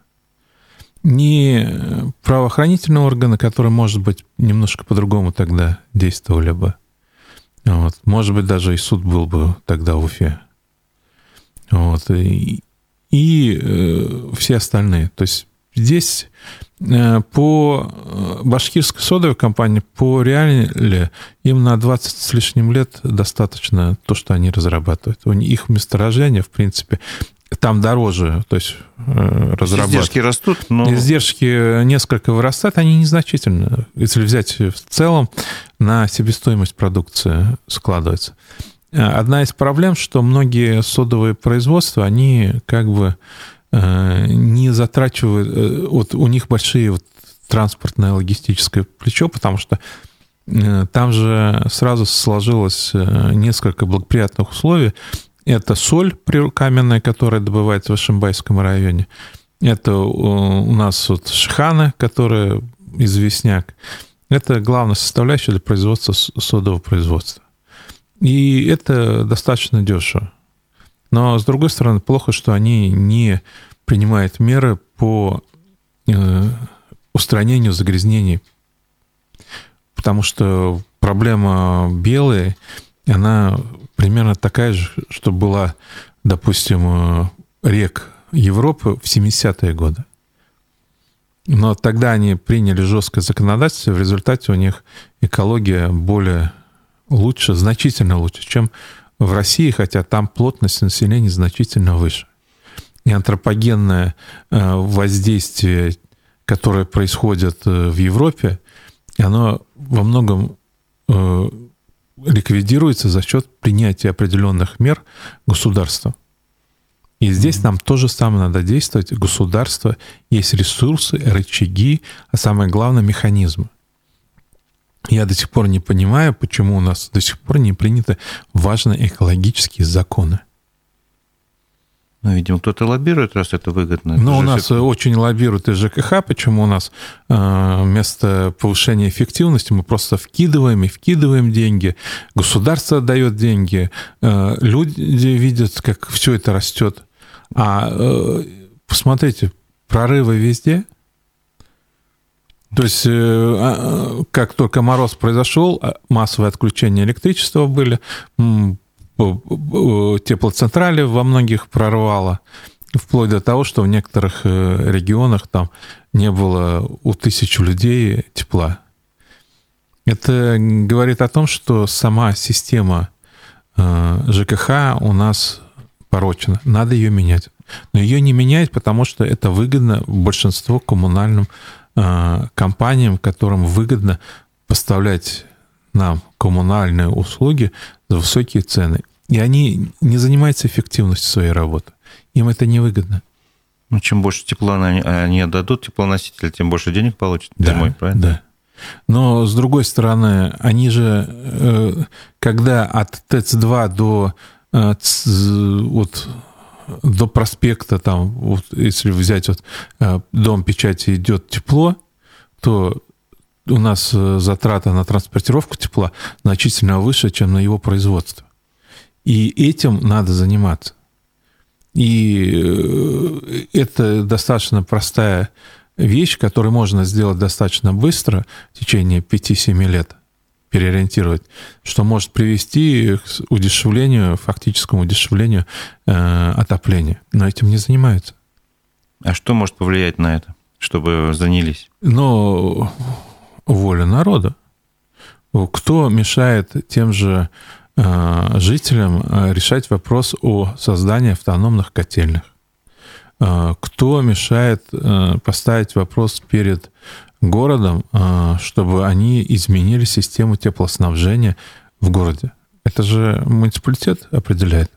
Ни правоохранительные органы, которые, может быть, немножко по-другому тогда действовали бы. Вот. Может быть, даже и суд был бы тогда в Уфе. Вот, и, и э, все остальные. То есть здесь э, по э, башкирской содовой компании, по реале, им на 20 с лишним лет достаточно то, что они разрабатывают. У них их месторождение, в принципе, там дороже, то есть разрабатывать. Издержки растут, но... Издержки несколько вырастают, они незначительны. Если взять в целом, на себестоимость продукции складывается. Одна из проблем, что многие содовые производства, они как бы э, не затрачивают, э, вот у них большие вот транспортное логистическое плечо, потому что э, там же сразу сложилось несколько благоприятных условий. Это соль каменная, которая добывается в Ашимбайском районе. Это у нас вот шиханы, которые известняк. Это главная составляющая для производства содового производства. И это достаточно дешево. Но, с другой стороны, плохо, что они не принимают меры по э, устранению загрязнений. Потому что проблема белая, она примерно такая же, что была, допустим, э, рек Европы в 70-е годы. Но тогда они приняли жесткое законодательство, в результате у них экология более лучше, значительно лучше, чем в России, хотя там плотность населения значительно выше. И антропогенное э, воздействие, которое происходит э, в Европе, оно во многом э, ликвидируется за счет принятия определенных мер государства. И здесь нам то же самое надо действовать. Государство есть ресурсы, рычаги, а самое главное механизмы. Я до сих пор не понимаю, почему у нас до сих пор не приняты важные экологические законы. Ну, видимо, кто-то лоббирует, раз это выгодно. Ну, у нас все... очень лоббируют и ЖКХ, почему у нас э, вместо повышения эффективности мы просто вкидываем и вкидываем деньги, государство дает деньги, э, люди видят, как все это растет. А э, посмотрите, прорывы везде, то есть, э, а, как только мороз произошел, а, массовые отключения электричества были, теплоцентрали во многих прорвало, вплоть до того, что в некоторых э, регионах там не было у тысячи людей тепла. Это говорит о том, что сама система э, ЖКХ у нас порочена. Надо ее менять. Но ее не менять, потому что это выгодно большинству коммунальным Э, компаниям, которым выгодно поставлять нам коммунальные услуги за высокие цены. И они не занимаются эффективностью своей работы. Им это невыгодно. Ну, чем больше тепла они, они отдадут теплоноситель, тем больше денег получат да, зимой, правильно? Да. Но, с другой стороны, они же, э, когда от ТЭЦ-2 до, э, вот, до проспекта, там, вот, если взять вот, э, дом печати идет тепло, то у нас затрата на транспортировку тепла значительно выше, чем на его производство. И этим надо заниматься. И это достаточно простая вещь, которую можно сделать достаточно быстро, в течение 5-7 лет, переориентировать, что может привести к удешевлению, фактическому удешевлению э, отопления. Но этим не занимаются. А что может повлиять на это, чтобы занялись? Ну, воля народа. Кто мешает тем же э, жителям э, решать вопрос о создании автономных котельных? А, кто мешает а, поставить вопрос перед городом, а, чтобы они изменили систему теплоснабжения в городе? Это же муниципалитет определяет.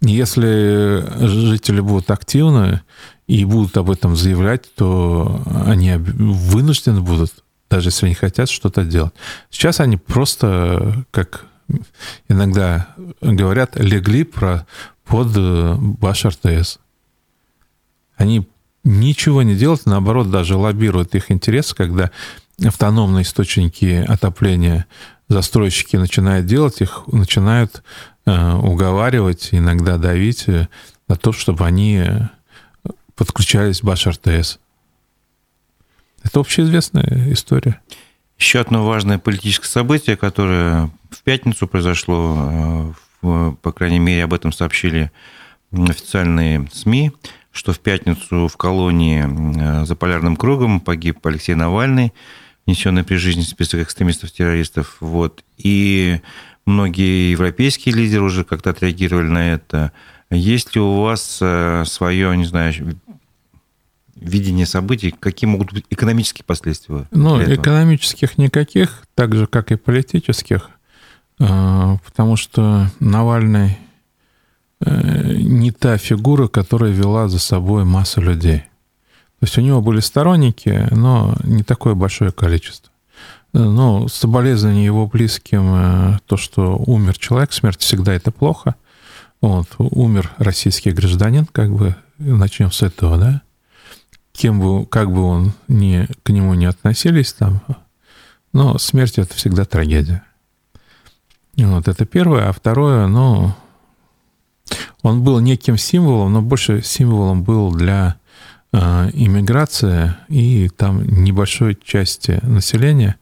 Если жители будут активны и будут об этом заявлять, то они вынуждены будут, даже если они хотят что-то делать. Сейчас они просто, как иногда говорят, легли про, под э, ваш РТС. Они ничего не делают, наоборот, даже лоббируют их интересы, когда автономные источники отопления застройщики начинают делать, их начинают э, уговаривать, иногда давить э, на то, чтобы они подключались в Баш РТС. Это общеизвестная история. Еще одно важное политическое событие, которое в пятницу произошло, э, по крайней мере, об этом сообщили официальные СМИ, что в пятницу в колонии э, за полярным кругом погиб Алексей Навальный, внесенный при жизни список экстремистов-террористов. Вот. И многие европейские лидеры уже как-то отреагировали на это. Есть ли у вас э, свое, не знаю, видение событий, какие могут быть экономические последствия? Ну, экономических никаких, так же, как и политических, э, потому что Навальный не та фигура, которая вела за собой массу людей. То есть у него были сторонники, но не такое большое количество. Э, но соболезнование его близким, э, то, что умер человек, смерть всегда это плохо. Вот, умер российский гражданин, как бы, начнем с этого, да? Кем бы, как бы он ни, к нему не относились там, но смерть это всегда трагедия. Вот, это первое. А второе, ну, он был неким символом, но больше символом был для э, иммиграции и там небольшой части населения.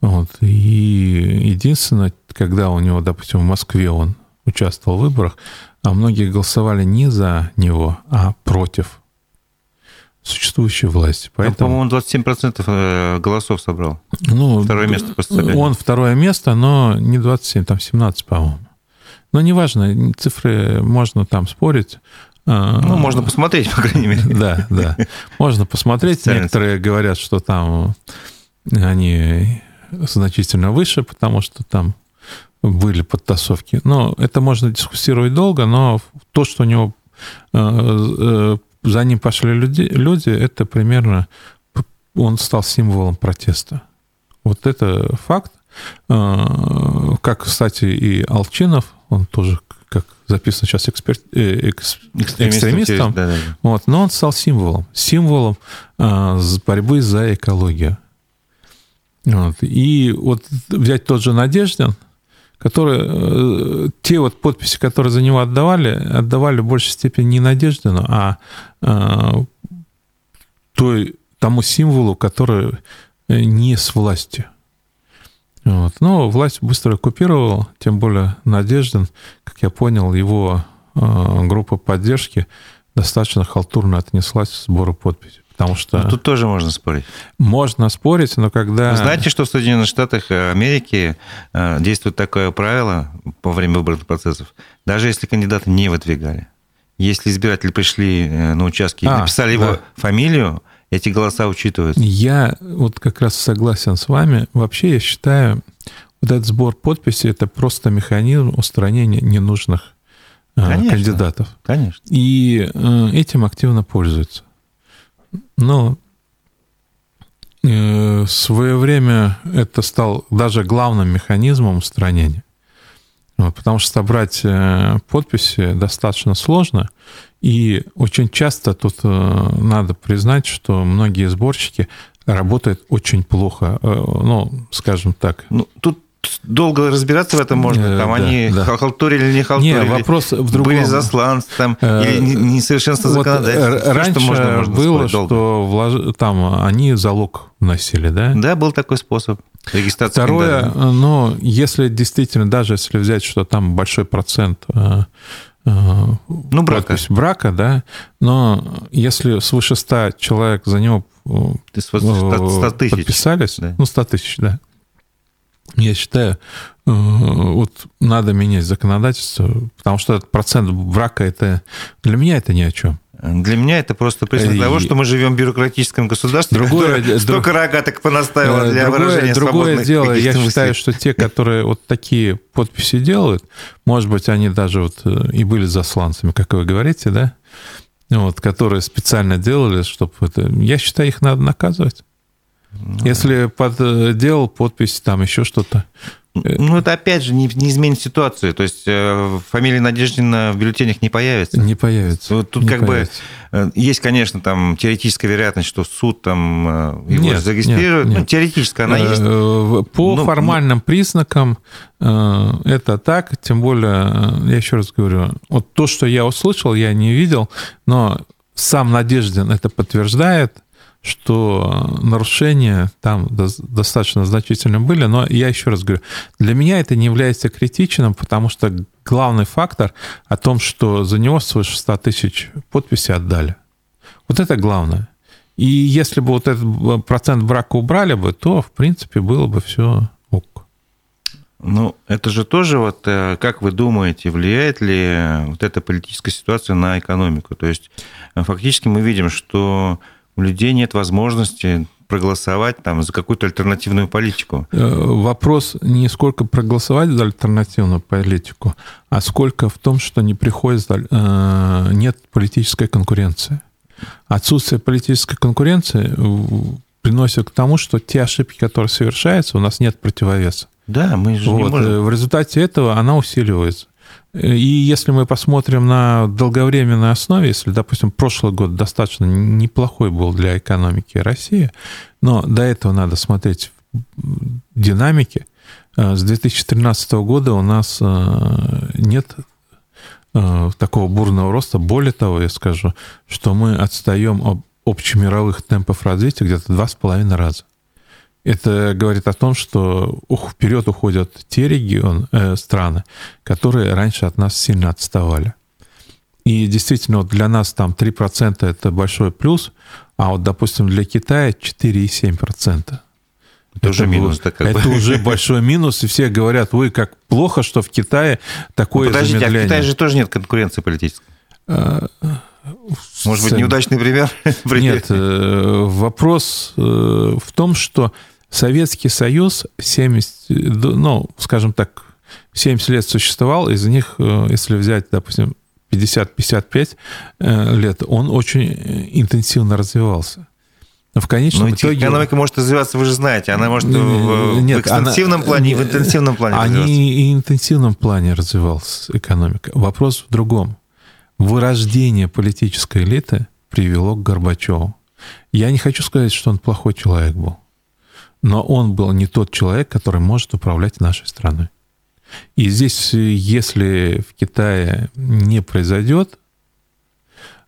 Вот. И единственное, когда у него, допустим, в Москве он участвовал в выборах, а многие голосовали не за него, а против существующей власти. Поэтому... Ну, по-моему, 27% э, голосов собрал. Ну, второе место по состоянию. Он второе место, но не 27, там 17, по-моему. Но неважно, цифры можно там спорить. А, ну, можно посмотреть, по крайней мере. Да, да. Можно посмотреть. Некоторые говорят, что там они значительно выше, потому что там были подтасовки. Но это можно дискуссировать долго, но то, что у него э, э, за ним пошли люди, люди, это примерно он стал символом протеста. Вот это факт. Э, как, кстати, и Алчинов он тоже, как записано сейчас, эксперт, э, экс, экстремистом, да, да. Вот, но он стал символом, символом э, борьбы за экологию. Вот. И вот взять тот же Надеждин, который, э, те вот подписи, которые за него отдавали, отдавали в большей степени не Надеждину, а э, той, тому символу, который не с властью. Вот. Но власть быстро оккупировала, тем более Надеждин, как я понял, его э, группа поддержки достаточно халтурно отнеслась к сбору подписей. Потому что... Но тут тоже можно спорить. Можно спорить, но когда... Вы знаете, что в Соединенных Штатах Америки э, действует такое правило во время выборных процессов? Даже если кандидаты не выдвигали. Если избиратели пришли э, на участки и а, написали да. его фамилию, эти голоса учитываются. Я вот как раз согласен с вами. Вообще я считаю, вот этот сбор подписей – это просто механизм устранения ненужных э, конечно, кандидатов. Конечно. И э, этим активно пользуются. Но в свое время это стал даже главным механизмом устранения. Вот, потому что собрать подписи достаточно сложно, и очень часто тут надо признать, что многие сборщики работают очень плохо. Ну, скажем так. Ну, тут долго разбираться в этом можно. Э, там да, они да. халтурили или не халтурили. Не, вопрос в другом. Были засланцы там, э, или несовершенство вот законодательства. Раньше что можно, можно было, что влож... там они залог вносили, да? Да, был такой способ. Регистрация Второе, но если действительно, даже если взять, что там большой процент э, ну, брака. брака, да, но если свыше 100 человек за него 100 тысяч. подписались, да. ну, 100 тысяч, да, я считаю, э, вот надо менять законодательство, потому что этот процент брака, это для меня это ни о чем. Для меня это просто признак и... того, что мы живем в бюрократическом государстве, другое, которое друг... столько рогаток понаставило для другое, выражения Другое дело, я мыслей. считаю, что те, которые вот такие подписи делают, может быть, они даже вот э, и были засланцами, как вы говорите, да, вот, которые специально делали, чтобы это... Я считаю, их надо наказывать. Ну, Если подделал подпись, там еще что-то. Ну, это опять же не, не изменит ситуацию. То есть э, фамилия Надеждина в бюллетенях не появится. Не появится. Вот тут не как появится. бы э, есть, конечно, там теоретическая вероятность, что суд там э, его нет, зарегистрирует. Нет, нет. Ну, теоретически она есть. По Но... формальным признакам это так. Тем более, я еще раз говорю, вот то, что я услышал, я не видел, но сам Надеждин это подтверждает что нарушения там достаточно значительно были, но я еще раз говорю, для меня это не является критичным, потому что главный фактор о том, что за него свыше 100 тысяч подписей отдали. Вот это главное. И если бы вот этот процент брака убрали бы, то, в принципе, было бы все ок. Ну, это же тоже вот, э, как вы думаете, влияет ли вот эта политическая ситуация на экономику? То есть э, фактически мы видим, что у людей нет возможности проголосовать там за какую-то альтернативную политику. Э, вопрос не сколько проголосовать за альтернативную политику, а сколько в том, что не приходит, э, нет политической конкуренции. Отсутствие политической конкуренции приносит к тому, что те ошибки, которые совершаются, у нас нет противовеса. Да, мы же вот. не можем. Э, в результате этого она усиливается. И если мы посмотрим на долговременной основе, если, допустим, прошлый год достаточно неплохой был для экономики России, но до этого надо смотреть динамики, э, с 2013 года у нас э, нет э, такого бурного роста. Более того, я скажу, что мы отстаем об общемировых темпов развития где-то два с половиной раза. Это говорит о том, что вперед уходят те регионы, э, страны, которые раньше от нас сильно отставали. И действительно, вот для нас там 3% это большой плюс, а вот, допустим, для Китая 4,7%. Это, это уже минус. Так как это бы. уже большой минус, и все говорят, ой, как плохо, что в Китае такое ну, Подождите, замедление. а в Китае же тоже нет конкуренции политической. А, Может быть, неудачный пример? Нет, э, вопрос э, в том, что Советский Союз 70, ну, скажем так, 70 лет существовал, из них, э, если взять, допустим, 50-55 э, лет, он очень интенсивно развивался. В конечном Но итоге... Экономика может развиваться, вы же знаете, она может Нет, в экстенсивном она... плане и в интенсивном плане Они развиваться. и в интенсивном плане развивалась экономика. Вопрос в другом. Вырождение политической элиты привело к Горбачеву. Я не хочу сказать, что он плохой человек был но он был не тот человек, который может управлять нашей страной. И здесь, если в Китае не произойдет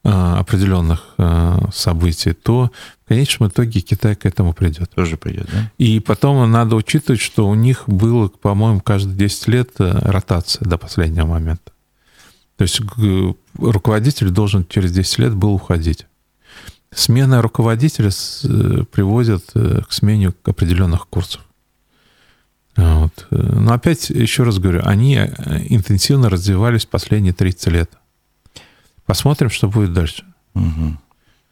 а, определенных а, событий, то в конечном итоге Китай к этому придет. Тоже придет, да? И потом надо учитывать, что у них было, по-моему, каждые 10 лет э, ротация до последнего момента. То есть руководитель должен через 10 лет был уходить. Смена руководителя э, приводит э, к смене определенных курсов. Вот. Но опять, еще раз говорю, они э, интенсивно развивались последние 30 лет. Посмотрим, что будет дальше. Угу.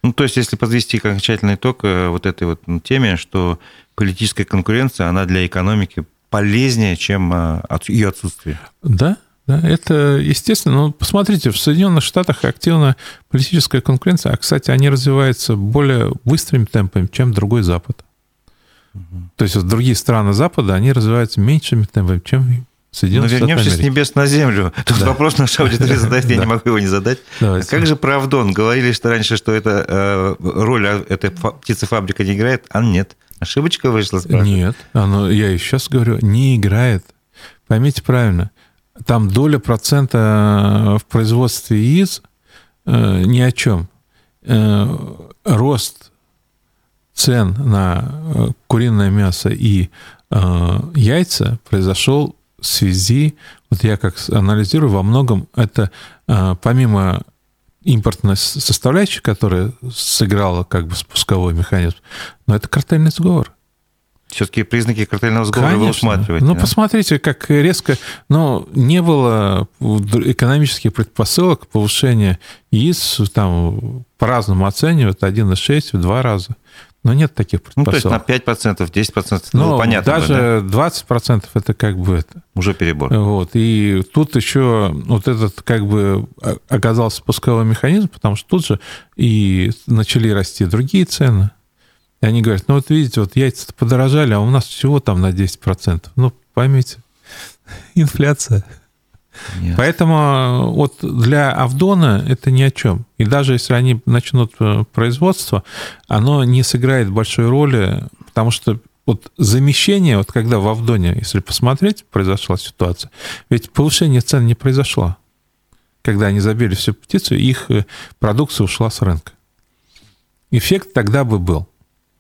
Ну, то есть, если подвести окончательный итог вот этой вот теме, что политическая конкуренция, она для экономики полезнее, чем ее отсутствие. Да, да, это естественно. Но посмотрите, в Соединенных Штатах активна политическая конкуренция, а, кстати, они развиваются более быстрыми темпами, чем другой Запад. То есть другие страны Запада, они развиваются меньшими темпами, чем Соединенные Но вернемся с небес на землю. Тут да. вопрос наша аудитория задает, я не могу его не задать. Давайте. Как же про Авдон? Говорили что раньше, что это э, роль а, этой птицефабрика не играет, а нет. Ошибочка вышла? Нет, оно, я и сейчас говорю, не играет. Поймите правильно, там доля процента в производстве яиц э, ни о чем. Э, рост цен на э, куриное мясо и э, яйца произошел в связи, вот я как анализирую, во многом это э, помимо импортной составляющей, которая сыграла как бы спусковой механизм, но это картельный сговор. Все-таки признаки картельного сговора Конечно. вы усматриваете. Ну, да? посмотрите, как резко... Но не было экономических предпосылок повышения яиц, там по-разному оценивают, 1,6 в два раза. Но нет таких предпосылок. Ну, то есть на 5%, 10%, ну, ну понятно. Даже да? 20% это как бы это. Уже перебор. Вот. И тут еще вот этот как бы оказался спусковой механизм, потому что тут же и начали расти другие цены. И они говорят, ну вот видите, вот яйца подорожали, а у нас всего там на 10%. Ну, поймите, инфляция. Yes. Поэтому вот для Авдона это ни о чем. И даже если они начнут э, производство, оно не сыграет большой роли, потому что вот замещение, вот когда в Авдоне, если посмотреть, произошла ситуация, ведь повышение цен не произошло. Когда они забили всю птицу, их э, продукция ушла с рынка. Эффект тогда бы был.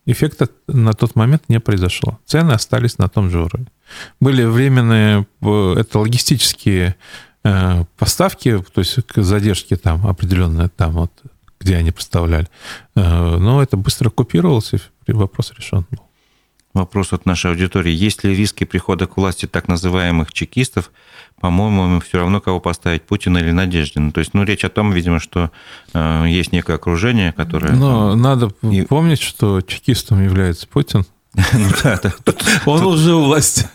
Эффекта на тот момент не произошло. Цены остались на том же уровне. Были временные, это логистические э, поставки, то есть задержки там определенные, там вот, где они поставляли. Э, но это быстро купировалось, и вопрос решен был. Вопрос от нашей аудитории. Есть ли риски прихода к власти так называемых чекистов? По-моему, им все равно, кого поставить, Путина или Надеждина. То есть, ну, речь о том, видимо, что э, есть некое окружение, которое... Но надо и... помнить, что чекистом является Путин. Ну Он уже у власти.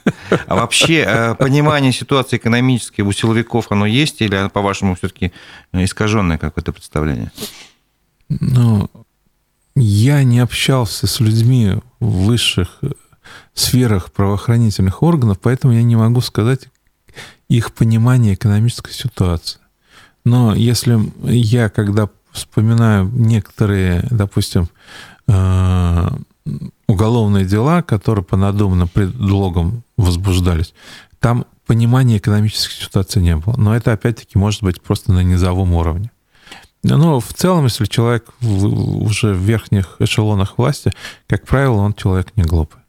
А вообще э, понимание ситуации экономической у силовиков, оно есть или, по-вашему, все-таки искаженное какое-то представление? Ну, я не общался с людьми в высших сферах правоохранительных органов, поэтому я не могу сказать их понимание экономической ситуации. Но если я, когда вспоминаю некоторые, допустим, э, уголовные дела, которые по надуманным предлогам возбуждались, там понимания экономической ситуации не было. Но это, опять-таки, может быть просто на низовом уровне. Но в целом, если человек уже в верхних эшелонах власти, как правило, он человек не глупый.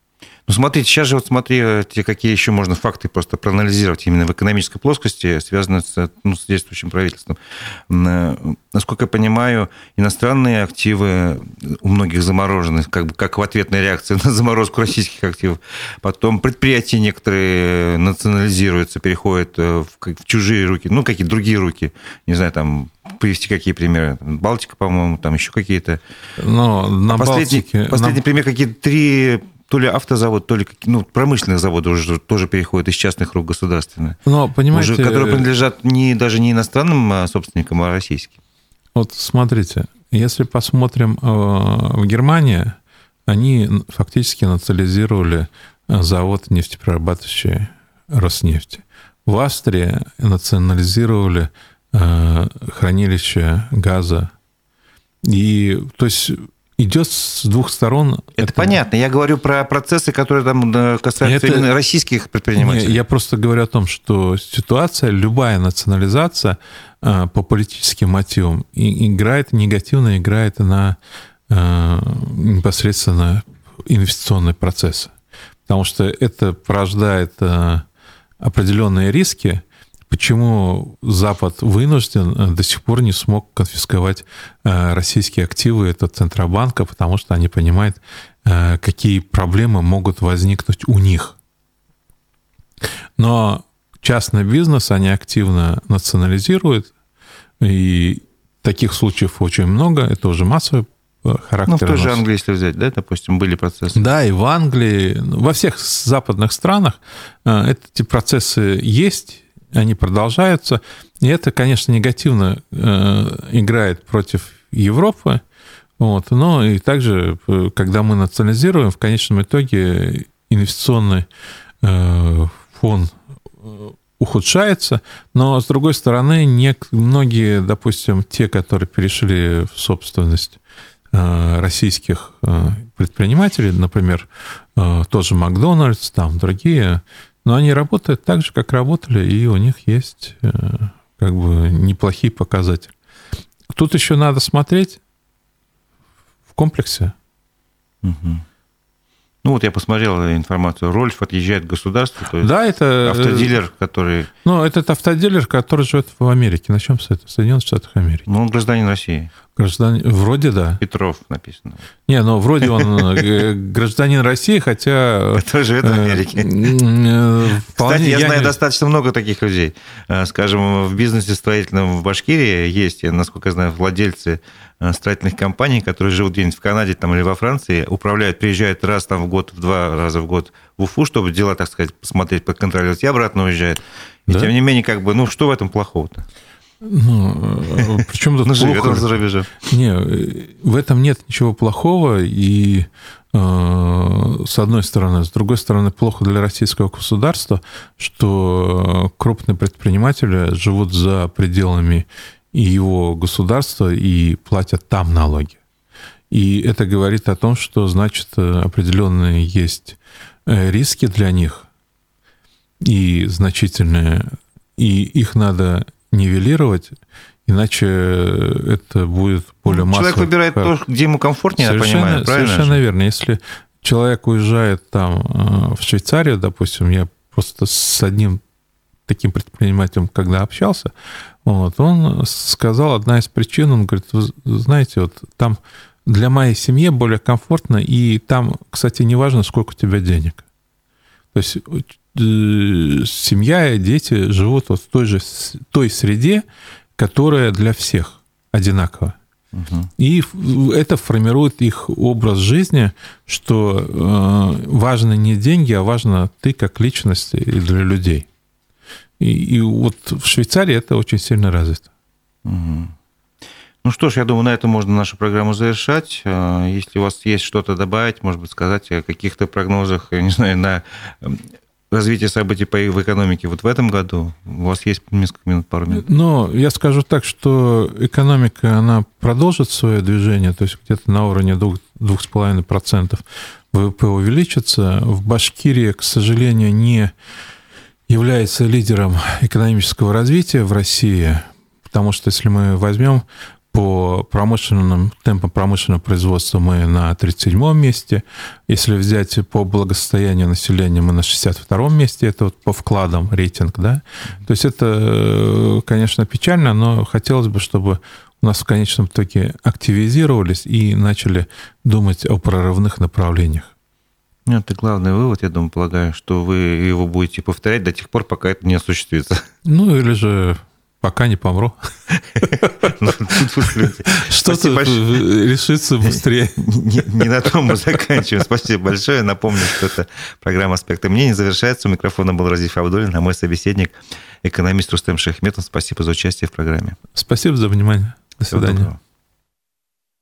Ну, смотрите, сейчас же вот смотрите, какие еще можно факты просто проанализировать именно в экономической плоскости, связанные с, ну, с действующим правительством. Э, насколько я понимаю, иностранные активы у многих заморожены, как бы как в ответной реакции на заморозку российских активов. Потом предприятия некоторые национализируются, переходят э, в, в чужие руки, ну, какие-то другие руки. Не знаю, там привести какие примеры? Балтика, по-моему, там еще какие-то. Но на последний, Балтике... Последний на... пример, какие-то три то ли автозавод, то ли ну, промышленные заводы уже тоже переходят из частных рук государственные. Но, понимаете... Уже, которые принадлежат не, даже не иностранным а, собственникам, а российским. Вот смотрите, если посмотрим э, в Германии, они фактически национализировали э, завод нефтеперерабатывающий Роснефти. В Австрии национализировали э, хранилище газа. И, то есть идет с двух сторон. Это, это понятно. Я говорю про процессы, которые там касаются это... российских предпринимателей. я просто говорю о том, что ситуация, любая национализация э, по политическим мотивам играет негативно, играет на э, непосредственно инвестиционные процессы. Потому что это порождает э, определенные риски, Почему Запад вынужден э, до сих пор не смог конфисковать э, российские активы это Центробанка, потому что они понимают, э, какие проблемы могут возникнуть у них. Но частный бизнес они активно национализируют, и таких случаев очень много, это уже массовый характер. Ну, в той же Англии, если взять, да, допустим, были процессы. Да, и в Англии, во всех западных странах эти процессы есть, они продолжаются. И это, конечно, негативно э, играет против Европы, Вот. Но и также, э, когда мы национализируем, в конечном итоге инвестиционный э, фон ухудшается, но, с другой стороны, не, многие, допустим, те, которые перешли в собственность российских предпринимателей, например, тот же Макдональдс, там другие, но они работают так же, как работали, и у них есть как бы неплохие показатели. Тут еще надо смотреть в комплексе. Угу. Ну вот я посмотрел информацию. Рольф отъезжает в государство. То есть да, это... Э, автодилер, который... Ну, этот автодилер, который живет в Америке. Начнем с этого. Соединенных Штатах Америки. Ну, он гражданин России. Гражданин... Вроде да. Петров написано. Не, ну вроде он э, гражданин России, хотя... Который живет в Америке. Э, Кстати, я знаю достаточно много таких людей. Скажем, в бизнесе строительном в Башкирии есть, насколько я знаю, владельцы Э, строительных компаний, которые живут где-нибудь в Канаде там, или во Франции, управляют, приезжают раз там в год, в два раза в год в Уфу, чтобы дела, так сказать, посмотреть, подконтролировать, и обратно уезжают. И да? тем не менее, как бы, ну, что в этом плохого-то? Ну, э, причем тут плохо? за рубежом. Не, в этом нет ничего плохого, и э, с одной стороны. С другой стороны, плохо для российского государства, что крупные предприниматели живут за пределами и его государство и платят там налоги. И это говорит о том, что, значит, определенные есть э, риски для них и значительные, и их надо нивелировать, иначе это будет более ну, массово. Человек выбирает то, где ему комфортнее, совершенно, я понимаю, правильно? Совершенно же? верно. Если человек уезжает там э, в Швейцарию, допустим, я просто с одним таким предпринимателем, когда общался, вот, он сказал, одна из причин, он говорит, вы знаете, вот там для моей семьи более комфортно, и там, кстати, не важно, сколько у тебя денег. То есть семья и дети живут вот в той же той среде, которая для всех одинакова. Угу. И это формирует их образ жизни, что э, важно не деньги, а важно ты как личность и для людей. И, и вот в Швейцарии это очень сильно развито. Угу. Ну что ж, я думаю, на этом можно нашу программу завершать. А, если у вас есть что-то добавить, может быть, сказать о каких-то прогнозах, я не знаю, на развитие событий в экономике вот в этом году? У вас есть несколько минут, пару минут. Ну, я скажу так, что экономика, она продолжит свое движение, то есть где-то на уровне 2,5% ВВП увеличится. В Башкирии, к сожалению, не является лидером экономического развития в России, потому что если мы возьмем по промышленным темпам промышленного производства мы на 37-м месте. Если взять по благосостоянию населения, мы на 62-м месте. Это вот по вкладам рейтинг, да. То есть это, конечно, печально, но хотелось бы, чтобы у нас в конечном итоге активизировались и начали думать о прорывных направлениях. Ну, это главный вывод, я думаю, полагаю, что вы его будете повторять до тех пор, пока это не осуществится. Ну, или же пока не помру. Что-то решится быстрее. Не на том мы заканчиваем. Спасибо большое. Напомню, что это программа «Аспекты мнений» завершается. У микрофона был Разиф Абдулин, а мой собеседник – экономист Рустем Шахметов. Спасибо за участие в программе. Спасибо за внимание. До свидания.